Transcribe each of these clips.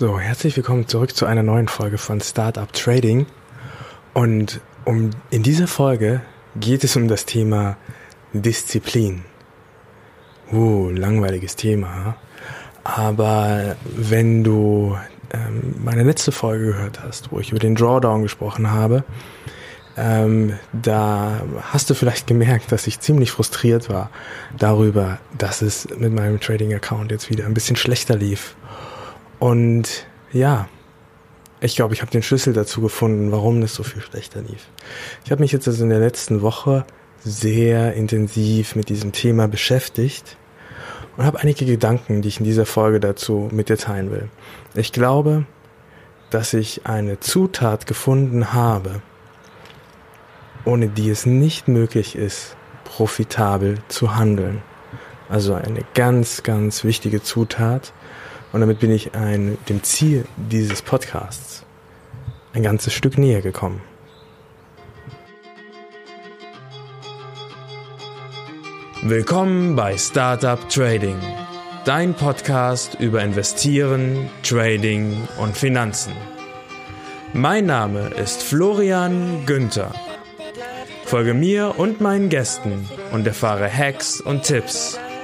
So, herzlich willkommen zurück zu einer neuen Folge von Startup Trading. Und um, in dieser Folge geht es um das Thema Disziplin. Uh, langweiliges Thema. Aber wenn du ähm, meine letzte Folge gehört hast, wo ich über den Drawdown gesprochen habe, ähm, da hast du vielleicht gemerkt, dass ich ziemlich frustriert war darüber, dass es mit meinem Trading-Account jetzt wieder ein bisschen schlechter lief. Und ja, ich glaube, ich habe den Schlüssel dazu gefunden, warum das so viel schlechter lief. Ich habe mich jetzt also in der letzten Woche sehr intensiv mit diesem Thema beschäftigt und habe einige Gedanken, die ich in dieser Folge dazu mit dir teilen will. Ich glaube, dass ich eine Zutat gefunden habe, ohne die es nicht möglich ist, profitabel zu handeln. Also eine ganz, ganz wichtige Zutat, und damit bin ich ein, dem Ziel dieses Podcasts ein ganzes Stück näher gekommen. Willkommen bei Startup Trading, dein Podcast über Investieren, Trading und Finanzen. Mein Name ist Florian Günther. Folge mir und meinen Gästen und erfahre Hacks und Tipps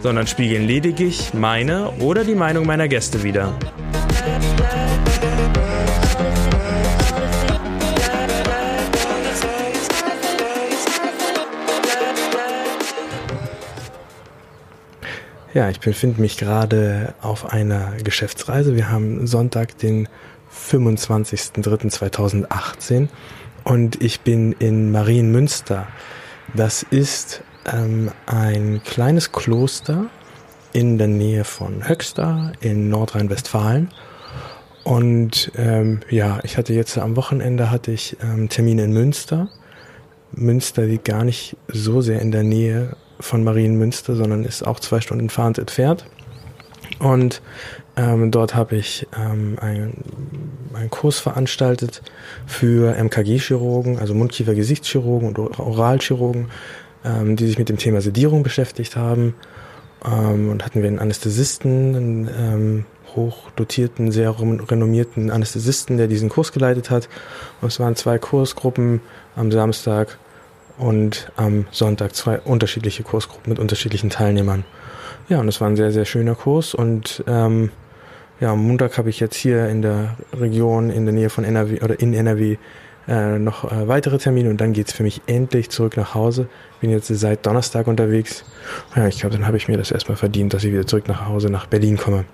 sondern spiegeln lediglich meine oder die Meinung meiner Gäste wider. Ja, ich befinde mich gerade auf einer Geschäftsreise. Wir haben Sonntag, den 25.03.2018 und ich bin in Marienmünster. Das ist ähm, ein kleines Kloster in der Nähe von Höxter in Nordrhein-Westfalen. Und ähm, ja, ich hatte jetzt am Wochenende hatte ich ähm, Termine in Münster. Münster liegt gar nicht so sehr in der Nähe von Marienmünster, sondern ist auch zwei Stunden fahrend entfernt. Und ähm, dort habe ich ähm, einen, Kurs veranstaltet für MKG-Chirurgen, also Mundkiefer-Gesichtschirurgen und Oralchirurgen, ähm, die sich mit dem Thema Sedierung beschäftigt haben. Ähm, und hatten wir einen Anästhesisten, einen ähm, hochdotierten, sehr renommierten Anästhesisten, der diesen Kurs geleitet hat. Und es waren zwei Kursgruppen am Samstag und am Sonntag zwei unterschiedliche Kursgruppen mit unterschiedlichen Teilnehmern. Ja, und es war ein sehr, sehr schöner Kurs und ähm, ja, am Montag habe ich jetzt hier in der Region in der Nähe von NRW oder in NRW äh, noch äh, weitere Termine und dann geht's für mich endlich zurück nach Hause. Bin jetzt seit Donnerstag unterwegs. Ja, ich glaube, dann habe ich mir das erstmal verdient, dass ich wieder zurück nach Hause nach Berlin komme.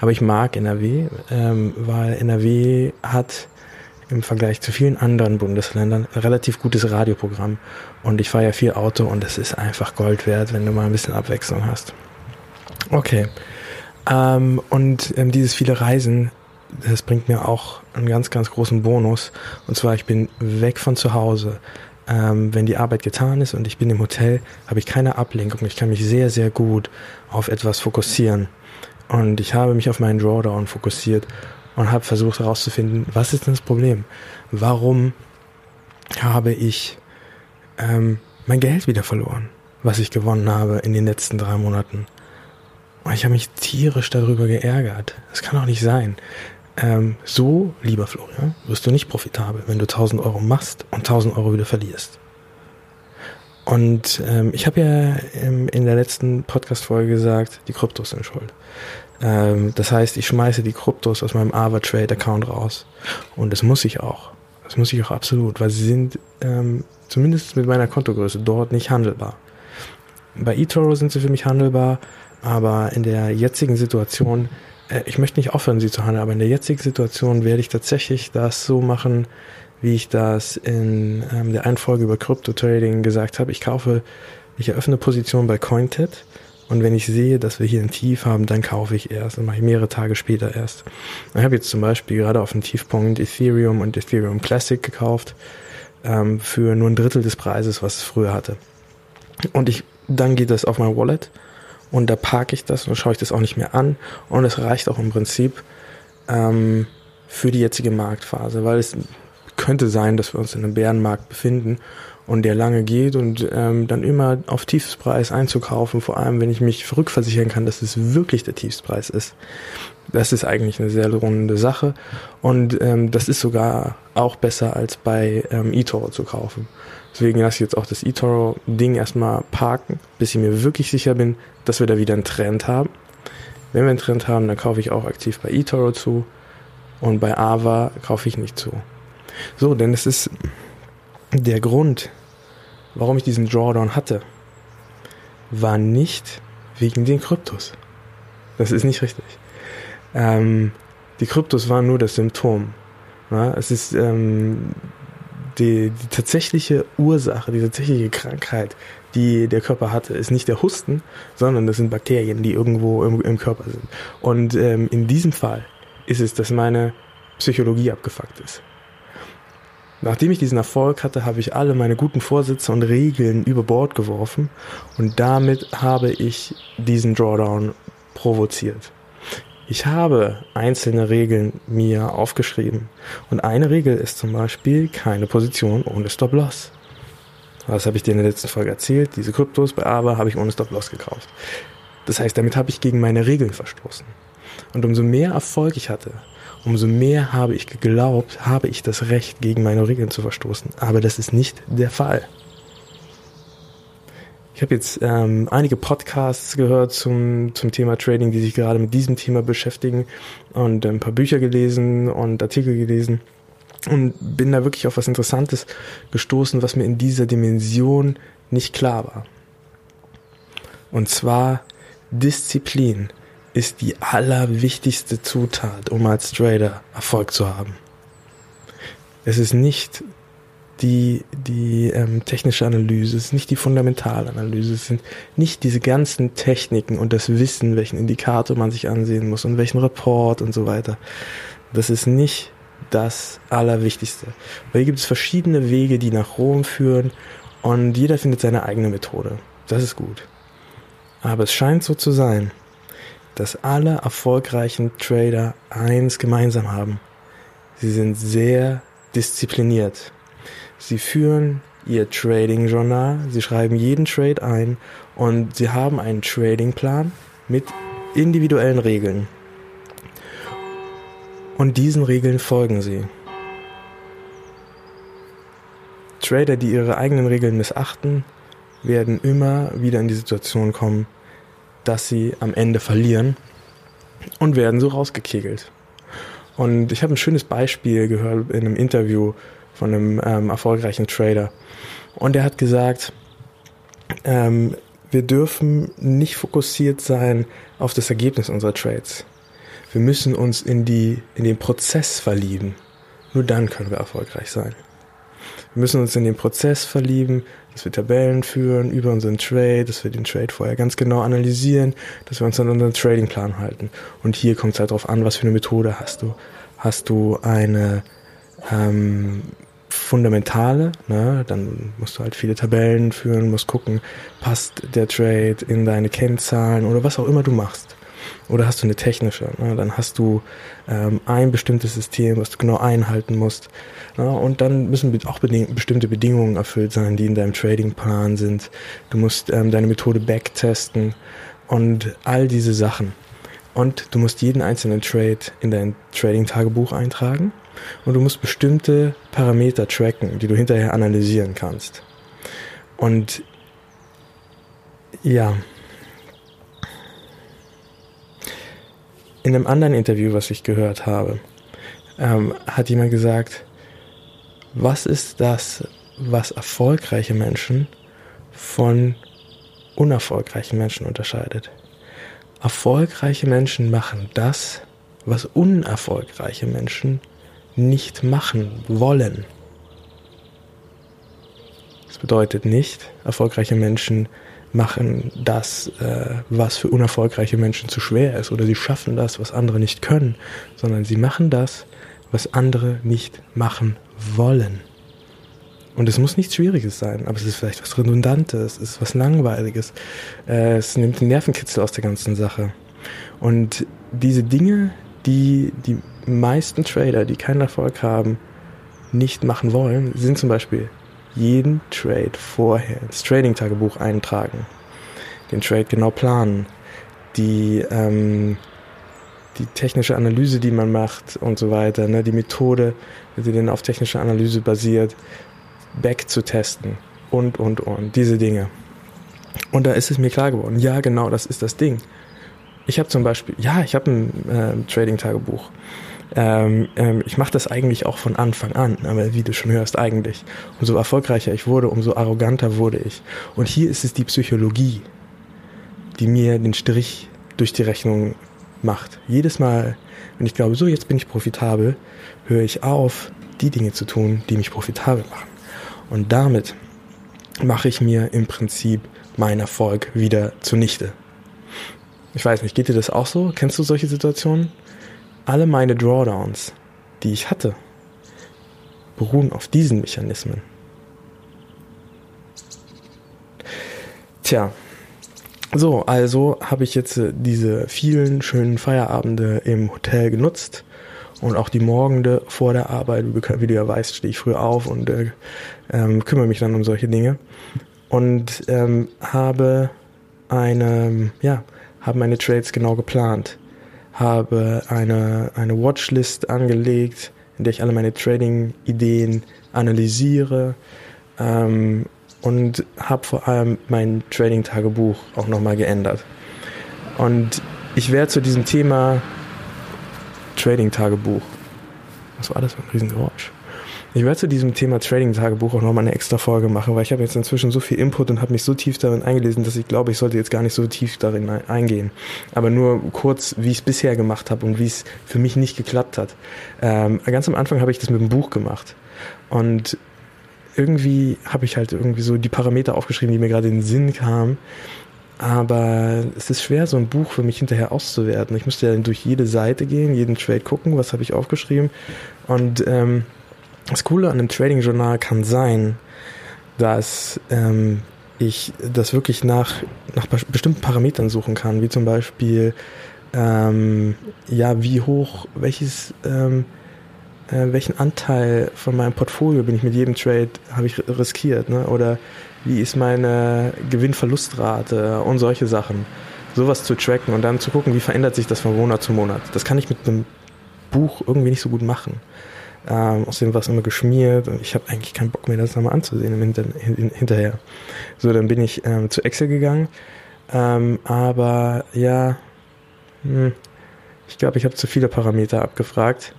Aber ich mag NRW, ähm, weil NRW hat im Vergleich zu vielen anderen Bundesländern ein relativ gutes Radioprogramm. Und ich fahre ja viel Auto und es ist einfach Gold wert, wenn du mal ein bisschen Abwechslung hast. Okay. Ähm, und ähm, dieses viele Reisen das bringt mir auch einen ganz, ganz großen Bonus. Und zwar, ich bin weg von zu Hause. Ähm, wenn die Arbeit getan ist und ich bin im Hotel, habe ich keine Ablenkung. Ich kann mich sehr, sehr gut auf etwas fokussieren. Und ich habe mich auf meinen Drawdown fokussiert und habe versucht herauszufinden, was ist denn das Problem? Warum habe ich ähm, mein Geld wieder verloren, was ich gewonnen habe in den letzten drei Monaten? Und ich habe mich tierisch darüber geärgert. Das kann doch nicht sein ähm, so, lieber Florian, wirst du nicht profitabel, wenn du 1000 Euro machst und 1000 Euro wieder verlierst. Und ähm, ich habe ja im, in der letzten Podcast-Folge gesagt, die Kryptos sind schuld. Ähm, das heißt, ich schmeiße die Kryptos aus meinem Ava Trade Account raus. Und das muss ich auch. Das muss ich auch absolut, weil sie sind ähm, zumindest mit meiner Kontogröße dort nicht handelbar. Bei eToro sind sie für mich handelbar, aber in der jetzigen Situation ich möchte nicht aufhören, sie zu handeln, aber in der jetzigen Situation werde ich tatsächlich das so machen, wie ich das in ähm, der einen Folge über Crypto Trading gesagt habe. Ich kaufe, ich eröffne Position bei CoinTet Und wenn ich sehe, dass wir hier ein Tief haben, dann kaufe ich erst. Dann mache ich mehrere Tage später erst. Ich habe jetzt zum Beispiel gerade auf dem Tiefpunkt Ethereum und Ethereum Classic gekauft ähm, für nur ein Drittel des Preises, was es früher hatte. Und ich, dann geht das auf mein Wallet und da parke ich das und schaue ich das auch nicht mehr an. Und es reicht auch im Prinzip ähm, für die jetzige Marktphase, weil es könnte sein, dass wir uns in einem Bärenmarkt befinden und der lange geht und ähm, dann immer auf Tiefspreis einzukaufen, vor allem wenn ich mich rückversichern kann, dass es wirklich der Tiefspreis ist. Das ist eigentlich eine sehr runde Sache und ähm, das ist sogar auch besser als bei ähm, eToro zu kaufen. Deswegen lasse ich jetzt auch das eToro-Ding erstmal parken, bis ich mir wirklich sicher bin, dass wir da wieder einen Trend haben. Wenn wir einen Trend haben, dann kaufe ich auch aktiv bei eToro zu und bei Ava kaufe ich nicht zu. So, denn es ist der Grund, warum ich diesen Drawdown hatte, war nicht wegen den Kryptos. Das ist nicht richtig. Ähm, die Kryptos waren nur das Symptom. Ja, es ist ähm, die, die tatsächliche Ursache, die tatsächliche Krankheit, die der Körper hatte, ist nicht der Husten, sondern das sind Bakterien, die irgendwo im, im Körper sind. Und ähm, in diesem Fall ist es, dass meine Psychologie abgefuckt ist. Nachdem ich diesen Erfolg hatte, habe ich alle meine guten Vorsätze und Regeln über Bord geworfen und damit habe ich diesen Drawdown provoziert. Ich habe einzelne Regeln mir aufgeschrieben und eine Regel ist zum Beispiel keine Position ohne Stop-Loss. Das habe ich dir in der letzten Folge erzählt. Diese Kryptos bei ABA habe ich ohne Stop-Loss gekauft. Das heißt, damit habe ich gegen meine Regeln verstoßen. Und umso mehr Erfolg ich hatte, umso mehr habe ich geglaubt, habe ich das Recht, gegen meine Regeln zu verstoßen. Aber das ist nicht der Fall. Ich habe jetzt ähm, einige Podcasts gehört zum, zum Thema Trading, die sich gerade mit diesem Thema beschäftigen und ein paar Bücher gelesen und Artikel gelesen und bin da wirklich auf was Interessantes gestoßen, was mir in dieser Dimension nicht klar war. Und zwar Disziplin ist die allerwichtigste Zutat, um als Trader Erfolg zu haben. Es ist nicht die, die ähm, technische Analyse, es ist nicht die Fundamentalanalyse, es sind nicht diese ganzen Techniken und das Wissen, welchen Indikator man sich ansehen muss und welchen Report und so weiter. Das ist nicht das Allerwichtigste. Weil hier gibt es verschiedene Wege, die nach Rom führen und jeder findet seine eigene Methode. Das ist gut. Aber es scheint so zu sein, dass alle erfolgreichen Trader eins gemeinsam haben. Sie sind sehr diszipliniert. Sie führen ihr Trading-Journal, sie schreiben jeden Trade ein und sie haben einen Trading-Plan mit individuellen Regeln. Und diesen Regeln folgen sie. Trader, die ihre eigenen Regeln missachten, werden immer wieder in die Situation kommen, dass sie am Ende verlieren und werden so rausgekegelt. Und ich habe ein schönes Beispiel gehört in einem Interview von einem ähm, erfolgreichen Trader. Und er hat gesagt, ähm, wir dürfen nicht fokussiert sein auf das Ergebnis unserer Trades. Wir müssen uns in, die, in den Prozess verlieben. Nur dann können wir erfolgreich sein. Wir müssen uns in den Prozess verlieben, dass wir Tabellen führen über unseren Trade, dass wir den Trade vorher ganz genau analysieren, dass wir uns an unseren Tradingplan halten. Und hier kommt es halt darauf an, was für eine Methode hast du. Hast du eine ähm, fundamentale, ne? dann musst du halt viele Tabellen führen, musst gucken, passt der Trade in deine Kennzahlen oder was auch immer du machst. Oder hast du eine technische, ne? dann hast du ähm, ein bestimmtes System, was du genau einhalten musst. Ne? Und dann müssen auch beding bestimmte Bedingungen erfüllt sein, die in deinem Tradingplan sind. Du musst ähm, deine Methode backtesten und all diese Sachen. Und du musst jeden einzelnen Trade in dein Trading-Tagebuch eintragen. Und du musst bestimmte Parameter tracken, die du hinterher analysieren kannst. Und ja, in einem anderen Interview, was ich gehört habe, ähm, hat jemand gesagt, was ist das, was erfolgreiche Menschen von unerfolgreichen Menschen unterscheidet? Erfolgreiche Menschen machen das, was unerfolgreiche Menschen nicht machen wollen. Das bedeutet nicht, erfolgreiche Menschen machen das, äh, was für unerfolgreiche Menschen zu schwer ist, oder sie schaffen das, was andere nicht können, sondern sie machen das, was andere nicht machen wollen. Und es muss nichts Schwieriges sein, aber es ist vielleicht was Redundantes, es ist was Langweiliges. Äh, es nimmt den Nervenkitzel aus der ganzen Sache. Und diese Dinge, die die meisten Trader, die keinen Erfolg haben, nicht machen wollen, sind zum Beispiel jeden Trade vorher ins Trading-Tagebuch eintragen, den Trade genau planen, die, ähm, die technische Analyse, die man macht und so weiter, ne, die Methode, die dann auf technischer Analyse basiert, back zu testen und, und, und, diese Dinge. Und da ist es mir klar geworden, ja, genau, das ist das Ding. Ich habe zum Beispiel, ja, ich habe ein äh, Trading-Tagebuch. Ähm, ähm, ich mache das eigentlich auch von Anfang an, aber wie du schon hörst, eigentlich. Umso erfolgreicher ich wurde, umso arroganter wurde ich. Und hier ist es die Psychologie, die mir den Strich durch die Rechnung macht. Jedes Mal, wenn ich glaube, so jetzt bin ich profitabel, höre ich auf, die Dinge zu tun, die mich profitabel machen. Und damit mache ich mir im Prinzip meinen Erfolg wieder zunichte. Ich weiß nicht, geht dir das auch so? Kennst du solche Situationen? Alle meine Drawdowns, die ich hatte, beruhen auf diesen Mechanismen. Tja, so, also habe ich jetzt äh, diese vielen schönen Feierabende im Hotel genutzt und auch die Morgende vor der Arbeit, wie du ja weißt, stehe ich früh auf und äh, ähm, kümmere mich dann um solche Dinge und ähm, habe eine, ja, habe meine Trades genau geplant habe eine, eine Watchlist angelegt, in der ich alle meine Trading-Ideen analysiere ähm, und habe vor allem mein Trading-Tagebuch auch nochmal geändert. Und ich werde zu diesem Thema Trading-Tagebuch, was war das für ein Riesengeräusch? Ich werde zu diesem Thema Trading-Tagebuch auch nochmal eine extra Folge machen, weil ich habe jetzt inzwischen so viel Input und habe mich so tief darin eingelesen, dass ich glaube, ich sollte jetzt gar nicht so tief darin eingehen. Aber nur kurz, wie ich es bisher gemacht habe und wie es für mich nicht geklappt hat. Ähm, ganz am Anfang habe ich das mit dem Buch gemacht. Und irgendwie habe ich halt irgendwie so die Parameter aufgeschrieben, die mir gerade in den Sinn kamen. Aber es ist schwer, so ein Buch für mich hinterher auszuwerten. Ich musste ja durch jede Seite gehen, jeden Trade gucken, was habe ich aufgeschrieben. Und ähm, das Coole an einem Trading-Journal kann sein, dass ähm, ich das wirklich nach, nach bestimmten Parametern suchen kann, wie zum Beispiel, ähm, ja, wie hoch, welches, ähm, äh, welchen Anteil von meinem Portfolio bin ich mit jedem Trade, habe ich riskiert, ne? oder wie ist meine Gewinn-Verlustrate und solche Sachen. Sowas zu tracken und dann zu gucken, wie verändert sich das von Monat zu Monat. Das kann ich mit einem Buch irgendwie nicht so gut machen. Ähm, außerdem war es immer geschmiert und ich habe eigentlich keinen Bock mehr, das nochmal anzusehen im Hinter hinterher. So, dann bin ich ähm, zu Excel gegangen. Ähm, aber ja, hm, ich glaube, ich habe zu viele Parameter abgefragt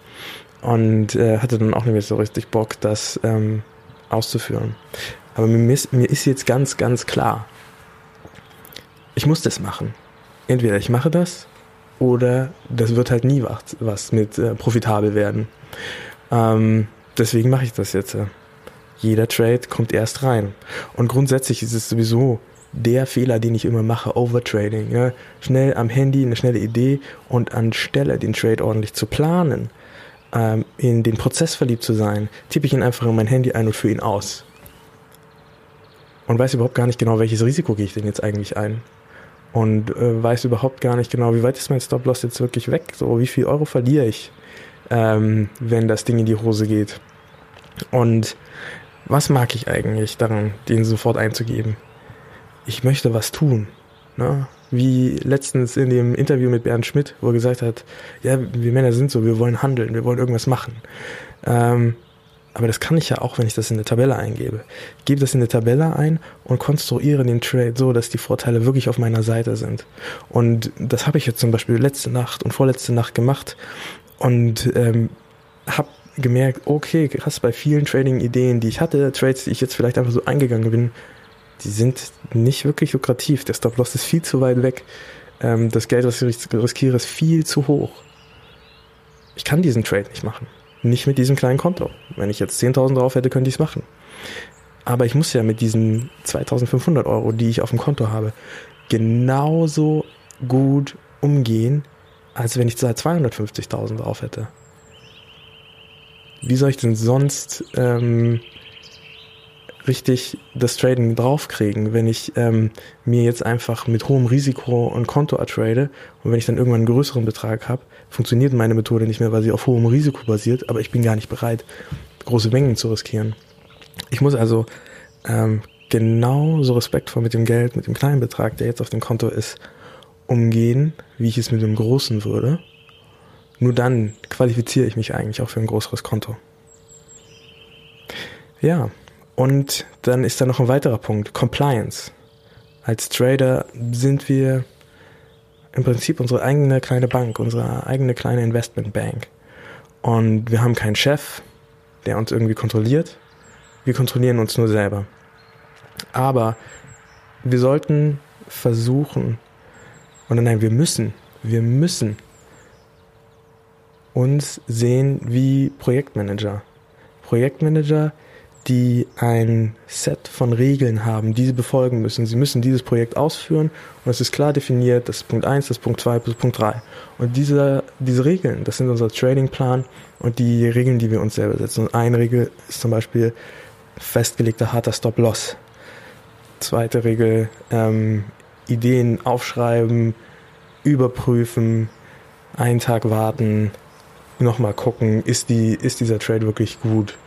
und äh, hatte dann auch nicht mehr so richtig Bock, das ähm, auszuführen. Aber mir ist, mir ist jetzt ganz, ganz klar, ich muss das machen. Entweder ich mache das oder das wird halt nie was, was mit äh, profitabel werden. Ähm, deswegen mache ich das jetzt. Jeder Trade kommt erst rein. Und grundsätzlich ist es sowieso der Fehler, den ich immer mache, Overtrading. Ja? Schnell am Handy eine schnelle Idee und anstelle den Trade ordentlich zu planen, ähm, in den Prozess verliebt zu sein, tippe ich ihn einfach in mein Handy ein und führe ihn aus. Und weiß überhaupt gar nicht genau, welches Risiko gehe ich denn jetzt eigentlich ein. Und äh, weiß überhaupt gar nicht genau, wie weit ist mein Stop-Loss jetzt wirklich weg, so wie viel Euro verliere ich ähm, wenn das Ding in die Hose geht. Und was mag ich eigentlich daran, den sofort einzugeben? Ich möchte was tun. Ne? Wie letztens in dem Interview mit Bernd Schmidt, wo er gesagt hat, ja, wir Männer sind so, wir wollen handeln, wir wollen irgendwas machen. Ähm, aber das kann ich ja auch, wenn ich das in eine Tabelle eingebe. Ich gebe das in eine Tabelle ein und konstruiere den Trade so, dass die Vorteile wirklich auf meiner Seite sind. Und das habe ich jetzt zum Beispiel letzte Nacht und vorletzte Nacht gemacht. Und ähm, habe gemerkt, okay, krass, bei vielen Trading-Ideen, die ich hatte, Trades, die ich jetzt vielleicht einfach so eingegangen bin, die sind nicht wirklich lukrativ. Der Stop-Loss ist viel zu weit weg. Ähm, das Geld, was ich riskiere, ist viel zu hoch. Ich kann diesen Trade nicht machen. Nicht mit diesem kleinen Konto. Wenn ich jetzt 10.000 drauf hätte, könnte ich es machen. Aber ich muss ja mit diesen 2500 Euro, die ich auf dem Konto habe, genauso gut umgehen, als wenn ich da 250.000 drauf hätte. Wie soll ich denn sonst ähm, richtig das Traden draufkriegen, wenn ich ähm, mir jetzt einfach mit hohem Risiko ein Konto ertrade und wenn ich dann irgendwann einen größeren Betrag habe, funktioniert meine Methode nicht mehr, weil sie auf hohem Risiko basiert, aber ich bin gar nicht bereit, große Mengen zu riskieren. Ich muss also ähm, genauso respektvoll mit dem Geld, mit dem kleinen Betrag, der jetzt auf dem Konto ist, umgehen, wie ich es mit dem großen würde. Nur dann qualifiziere ich mich eigentlich auch für ein größeres Konto. Ja, und dann ist da noch ein weiterer Punkt, Compliance. Als Trader sind wir im Prinzip unsere eigene kleine Bank, unsere eigene kleine Investmentbank. Und wir haben keinen Chef, der uns irgendwie kontrolliert. Wir kontrollieren uns nur selber. Aber wir sollten versuchen, oder nein, wir müssen, wir müssen uns sehen wie Projektmanager. Projektmanager, die ein Set von Regeln haben, die sie befolgen müssen. Sie müssen dieses Projekt ausführen und es ist klar definiert, das ist Punkt 1, das ist Punkt 2, das ist Punkt 3. Und diese, diese Regeln, das sind unser Tradingplan und die Regeln, die wir uns selber setzen. Und eine Regel ist zum Beispiel festgelegter harter Stop-Loss. Zweite Regel, ähm, Ideen aufschreiben, überprüfen, einen Tag warten, nochmal gucken, ist, die, ist dieser Trade wirklich gut.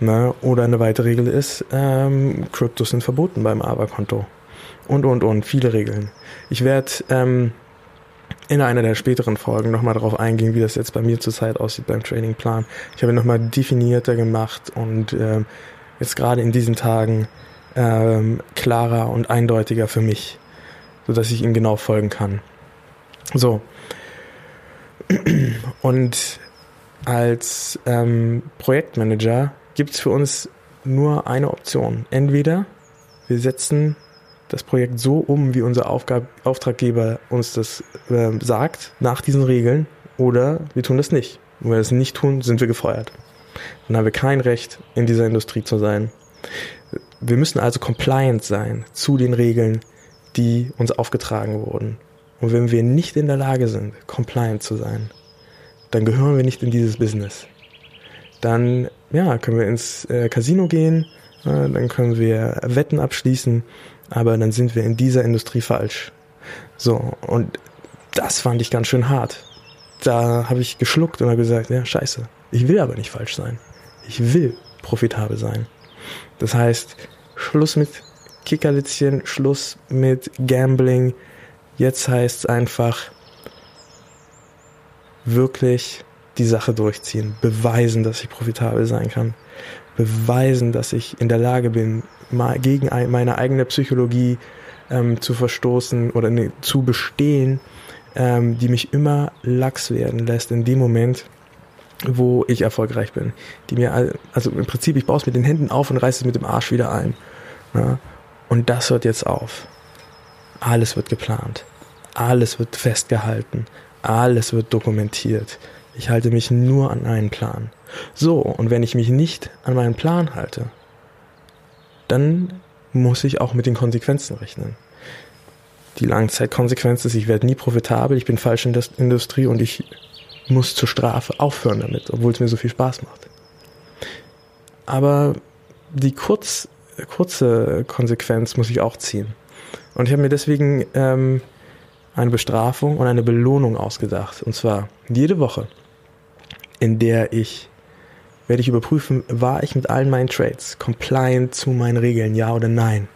Ne? Oder eine weitere Regel ist, ähm, Kryptos sind verboten beim AVA-Konto. Und, und, und, viele Regeln. Ich werde ähm, in einer der späteren Folgen nochmal darauf eingehen, wie das jetzt bei mir zurzeit aussieht beim Tradingplan. Ich habe ihn nochmal definierter gemacht und ähm, jetzt gerade in diesen Tagen ähm, klarer und eindeutiger für mich, sodass ich ihm genau folgen kann. So. Und als ähm, Projektmanager gibt es für uns nur eine Option. Entweder wir setzen das Projekt so um, wie unser Aufgab Auftraggeber uns das äh, sagt, nach diesen Regeln, oder wir tun das nicht. Und wenn wir das nicht tun, sind wir gefeuert. Dann haben wir kein Recht, in dieser Industrie zu sein. Wir müssen also compliant sein zu den Regeln, die uns aufgetragen wurden. Und wenn wir nicht in der Lage sind, compliant zu sein, dann gehören wir nicht in dieses Business. Dann ja, können wir ins äh, Casino gehen, äh, dann können wir Wetten abschließen, aber dann sind wir in dieser Industrie falsch. So, und das fand ich ganz schön hart. Da habe ich geschluckt und habe gesagt, ja, scheiße, ich will aber nicht falsch sein. Ich will profitabel sein. Das heißt, Schluss mit Kickerlitzchen, Schluss mit Gambling. Jetzt heißt es einfach wirklich die Sache durchziehen, beweisen, dass ich profitabel sein kann, beweisen, dass ich in der Lage bin, mal gegen meine eigene Psychologie ähm, zu verstoßen oder ne, zu bestehen, ähm, die mich immer lax werden lässt in dem Moment, wo ich erfolgreich bin. Die mir, also im Prinzip, ich baue es mit den Händen auf und reiße es mit dem Arsch wieder ein. Ja? Und das hört jetzt auf. Alles wird geplant. Alles wird festgehalten. Alles wird dokumentiert. Ich halte mich nur an einen Plan. So, und wenn ich mich nicht an meinen Plan halte, dann muss ich auch mit den Konsequenzen rechnen. Die Langzeitkonsequenz ist, ich werde nie profitabel, ich bin falsch in der Industrie und ich muss zur Strafe aufhören damit, obwohl es mir so viel Spaß macht. Aber die kurz, kurze Konsequenz muss ich auch ziehen. Und ich habe mir deswegen ähm, eine Bestrafung und eine Belohnung ausgedacht. Und zwar jede Woche in der ich werde ich überprüfen, war ich mit allen meinen Trades compliant zu meinen Regeln, ja oder nein.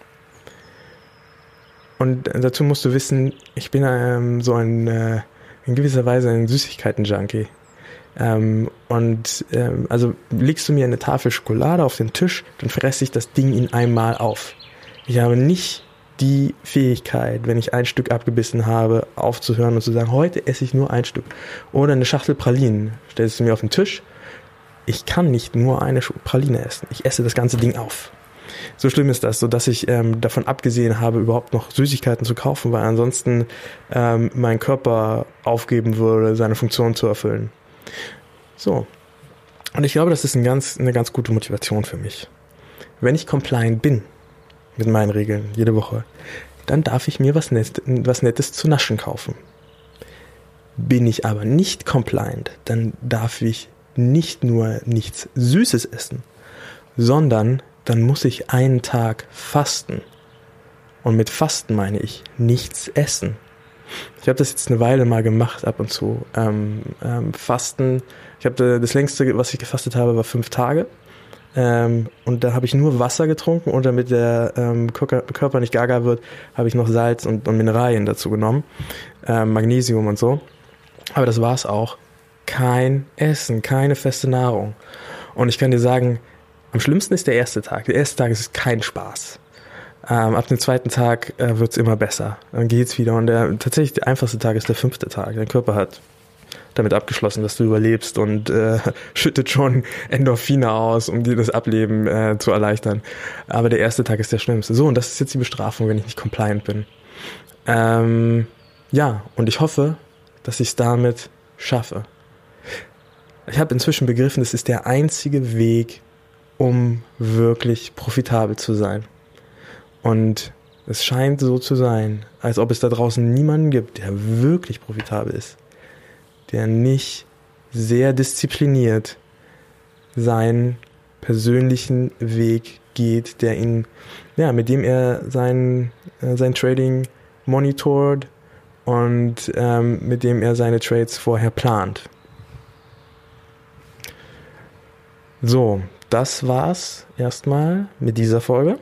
Und dazu musst du wissen, ich bin ähm, so ein äh, in gewisser Weise ein Süßigkeiten-Junkie. Ähm, und ähm, also legst du mir eine Tafel Schokolade auf den Tisch, dann fresse ich das Ding in einmal auf. Ich habe nicht die Fähigkeit, wenn ich ein Stück abgebissen habe, aufzuhören und zu sagen, heute esse ich nur ein Stück. Oder eine Schachtel Pralinen. Stellst du mir auf den Tisch. Ich kann nicht nur eine Praline essen. Ich esse das ganze Ding auf. So schlimm ist das, so dass ich ähm, davon abgesehen habe, überhaupt noch Süßigkeiten zu kaufen, weil ansonsten ähm, mein Körper aufgeben würde, seine Funktion zu erfüllen. So. Und ich glaube, das ist ein ganz, eine ganz gute Motivation für mich. wenn ich compliant bin mit meinen Regeln jede Woche, dann darf ich mir was, Net was Nettes zu naschen kaufen. Bin ich aber nicht compliant, dann darf ich nicht nur nichts Süßes essen, sondern dann muss ich einen Tag fasten. Und mit Fasten meine ich nichts essen. Ich habe das jetzt eine Weile mal gemacht, ab und zu. Ähm, ähm, Fasten, ich habe das längste, was ich gefastet habe, war fünf Tage. Ähm, und da habe ich nur Wasser getrunken und damit der ähm, Körper nicht gaga wird, habe ich noch Salz und, und Mineralien dazu genommen, ähm, Magnesium und so. Aber das war's auch. Kein Essen, keine feste Nahrung. Und ich kann dir sagen, am schlimmsten ist der erste Tag. Der erste Tag ist kein Spaß. Ähm, ab dem zweiten Tag äh, wird's immer besser. Dann geht's wieder. Und der tatsächlich der einfachste Tag ist der fünfte Tag. Dein Körper hat damit abgeschlossen, dass du überlebst und äh, schüttet schon Endorphine aus, um dir das Ableben äh, zu erleichtern. Aber der erste Tag ist der schlimmste. So, und das ist jetzt die Bestrafung, wenn ich nicht compliant bin. Ähm, ja, und ich hoffe, dass ich es damit schaffe. Ich habe inzwischen begriffen, es ist der einzige Weg, um wirklich profitabel zu sein. Und es scheint so zu sein, als ob es da draußen niemanden gibt, der wirklich profitabel ist der nicht sehr diszipliniert seinen persönlichen Weg geht, der ihn, ja, mit dem er sein, äh, sein Trading monitort und ähm, mit dem er seine Trades vorher plant. So, das war's erstmal mit dieser Folge.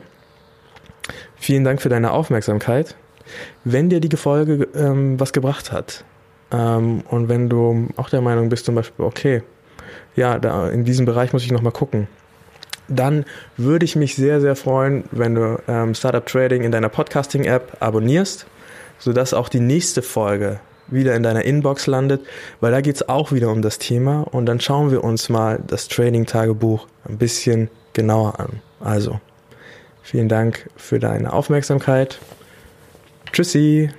Vielen Dank für deine Aufmerksamkeit. Wenn dir die Folge ähm, was gebracht hat, ähm, und wenn du auch der Meinung bist, zum Beispiel, okay, ja, da in diesem Bereich muss ich nochmal gucken, dann würde ich mich sehr, sehr freuen, wenn du ähm, Startup Trading in deiner Podcasting-App abonnierst, sodass auch die nächste Folge wieder in deiner Inbox landet, weil da geht's auch wieder um das Thema und dann schauen wir uns mal das Trading-Tagebuch ein bisschen genauer an. Also, vielen Dank für deine Aufmerksamkeit. Tschüssi!